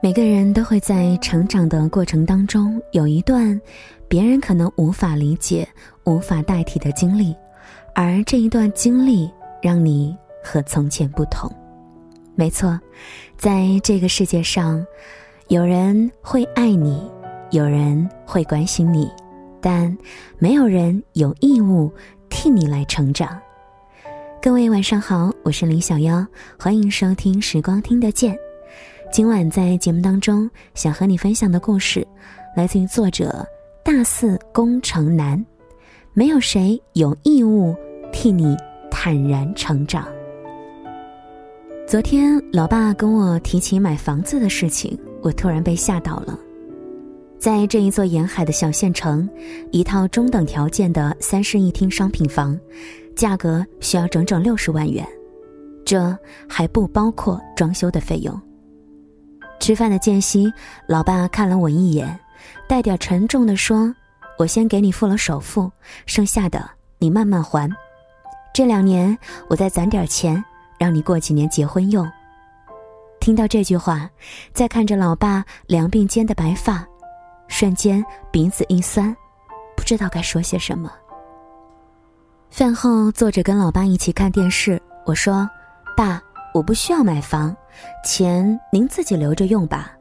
每个人都会在成长的过程当中有一段别人可能无法理解、无法代替的经历，而这一段经历让你和从前不同。没错，在这个世界上，有人会爱你，有人会关心你，但没有人有义务替你来成长。各位晚上好，我是林小妖，欢迎收听时光听得见。今晚在节目当中，想和你分享的故事，来自于作者大四工程男。没有谁有义务替你坦然成长。昨天，老爸跟我提起买房子的事情，我突然被吓到了。在这一座沿海的小县城，一套中等条件的三室一厅商品房，价格需要整整六十万元，这还不包括装修的费用。吃饭的间隙，老爸看了我一眼，带点沉重的说：“我先给你付了首付，剩下的你慢慢还。这两年我再攒点钱，让你过几年结婚用。”听到这句话，再看着老爸两鬓间的白发，瞬间鼻子一酸，不知道该说些什么。饭后坐着跟老爸一起看电视，我说：“爸。”我不需要买房，钱您自己留着用吧。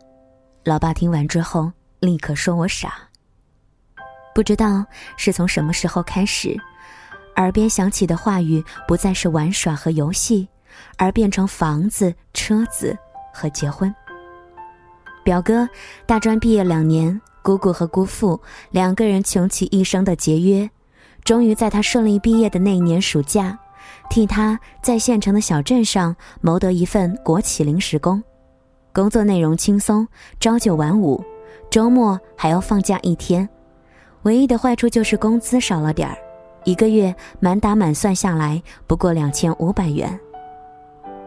老爸听完之后，立刻说我傻。不知道是从什么时候开始，耳边响起的话语不再是玩耍和游戏，而变成房子、车子和结婚。表哥大专毕业两年，姑姑和姑父两个人穷其一生的节约，终于在他顺利毕业的那一年暑假。替他在县城的小镇上谋得一份国企临时工，工作内容轻松，朝九晚五，周末还要放假一天。唯一的坏处就是工资少了点儿，一个月满打满算下来不过两千五百元。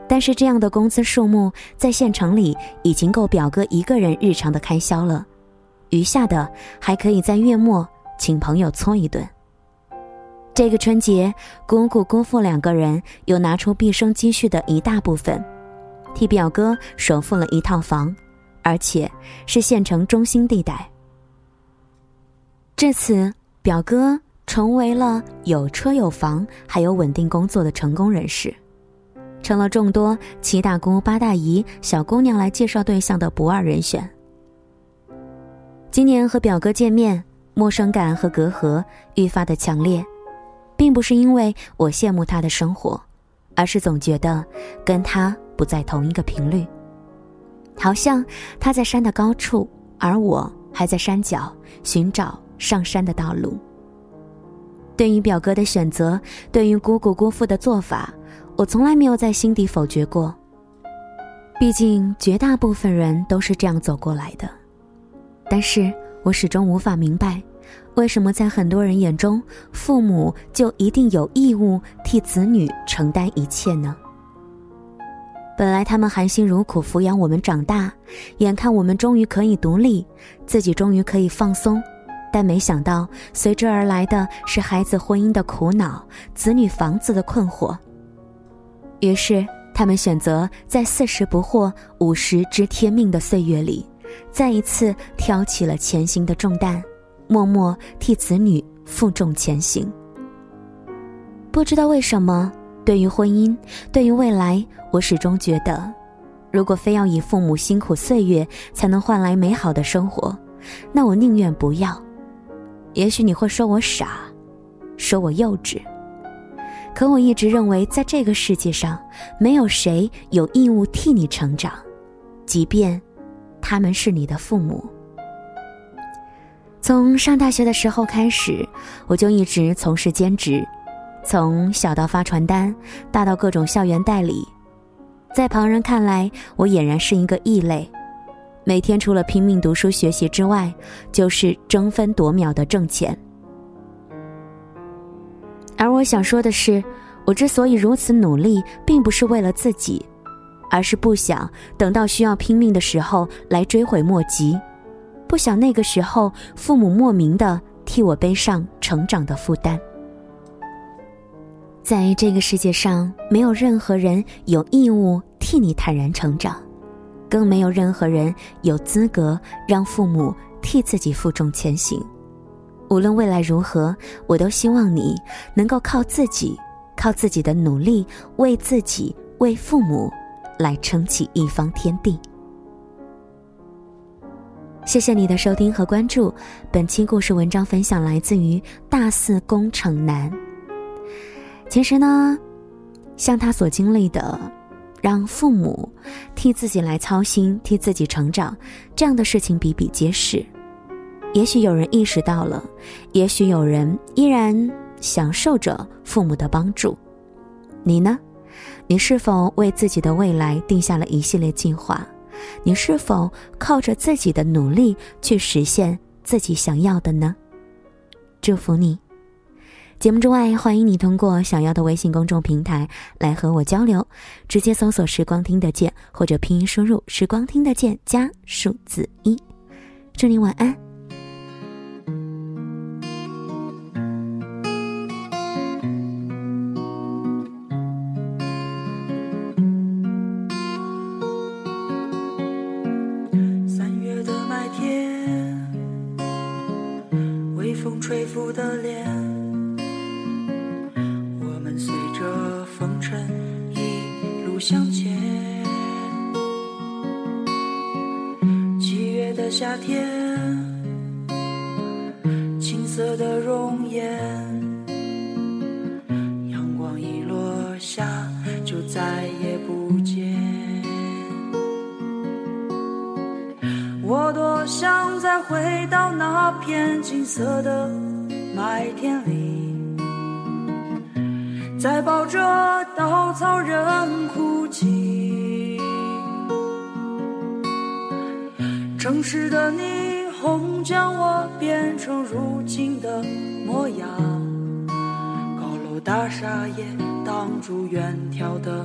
但是这样的工资数目在县城里已经够表哥一个人日常的开销了，余下的还可以在月末请朋友搓一顿。这个春节，姑姑姑父两个人又拿出毕生积蓄的一大部分，替表哥首付了一套房，而且是县城中心地带。至此，表哥成为了有车有房还有稳定工作的成功人士，成了众多七大姑八大姨小姑娘来介绍对象的不二人选。今年和表哥见面，陌生感和隔阂愈发的强烈。并不是因为我羡慕他的生活，而是总觉得跟他不在同一个频率。好像他在山的高处，而我还在山脚寻找上山的道路。对于表哥的选择，对于姑姑姑父的做法，我从来没有在心底否决过。毕竟绝大部分人都是这样走过来的，但是我始终无法明白。为什么在很多人眼中，父母就一定有义务替子女承担一切呢？本来他们含辛茹苦抚养我们长大，眼看我们终于可以独立，自己终于可以放松，但没想到随之而来的是孩子婚姻的苦恼，子女房子的困惑。于是他们选择在四十不惑、五十知天命的岁月里，再一次挑起了前行的重担。默默替子女负重前行。不知道为什么，对于婚姻，对于未来，我始终觉得，如果非要以父母辛苦岁月才能换来美好的生活，那我宁愿不要。也许你会说我傻，说我幼稚，可我一直认为，在这个世界上，没有谁有义务替你成长，即便他们是你的父母。从上大学的时候开始，我就一直从事兼职，从小到发传单，大到各种校园代理。在旁人看来，我俨然是一个异类，每天除了拼命读书学习之外，就是争分夺秒的挣钱。而我想说的是，我之所以如此努力，并不是为了自己，而是不想等到需要拼命的时候来追悔莫及。不想那个时候，父母莫名的替我背上成长的负担。在这个世界上，没有任何人有义务替你坦然成长，更没有任何人有资格让父母替自己负重前行。无论未来如何，我都希望你能够靠自己，靠自己的努力，为自己、为父母，来撑起一方天地。谢谢你的收听和关注。本期故事文章分享来自于大四工程男。其实呢，像他所经历的，让父母替自己来操心、替自己成长这样的事情比比皆是。也许有人意识到了，也许有人依然享受着父母的帮助。你呢？你是否为自己的未来定下了一系列计划？你是否靠着自己的努力去实现自己想要的呢？祝福你！节目之外，欢迎你通过想要的微信公众平台来和我交流，直接搜索“时光听得见”或者拼音输入“时光听得见”加数字一。祝你晚安。吹拂的脸，我们随着风尘一路向前。七月的夏天，我多想再回到那片金色的麦田里，再抱着稻草人哭泣。城市的霓虹将我变成如今的模样，高楼大厦也挡住远眺的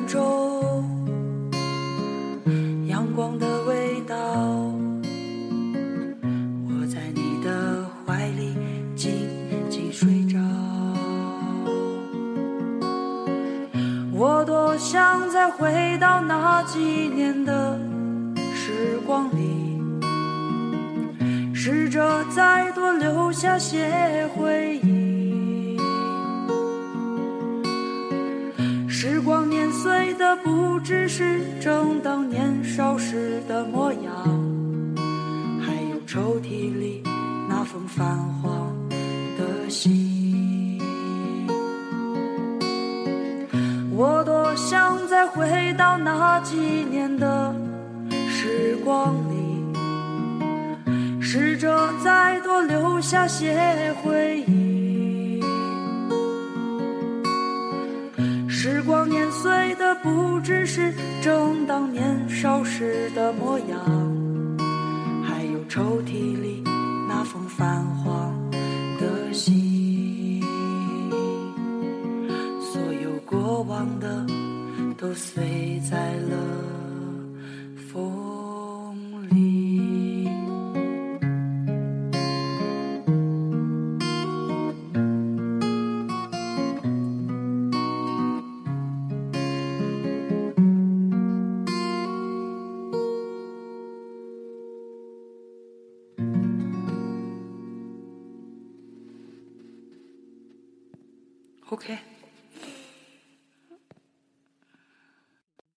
兰州，阳光的味道，我在你的怀里静静睡着。我多想再回到那几年的时光里，试着再多留下些回忆。时光碾碎的不只是正当年少时的模样，还有抽屉里那封泛黄的信。我多想再回到那几年的时光里，试着再多留下些回忆。只是正当年少时的模样，还有抽屉里 Okay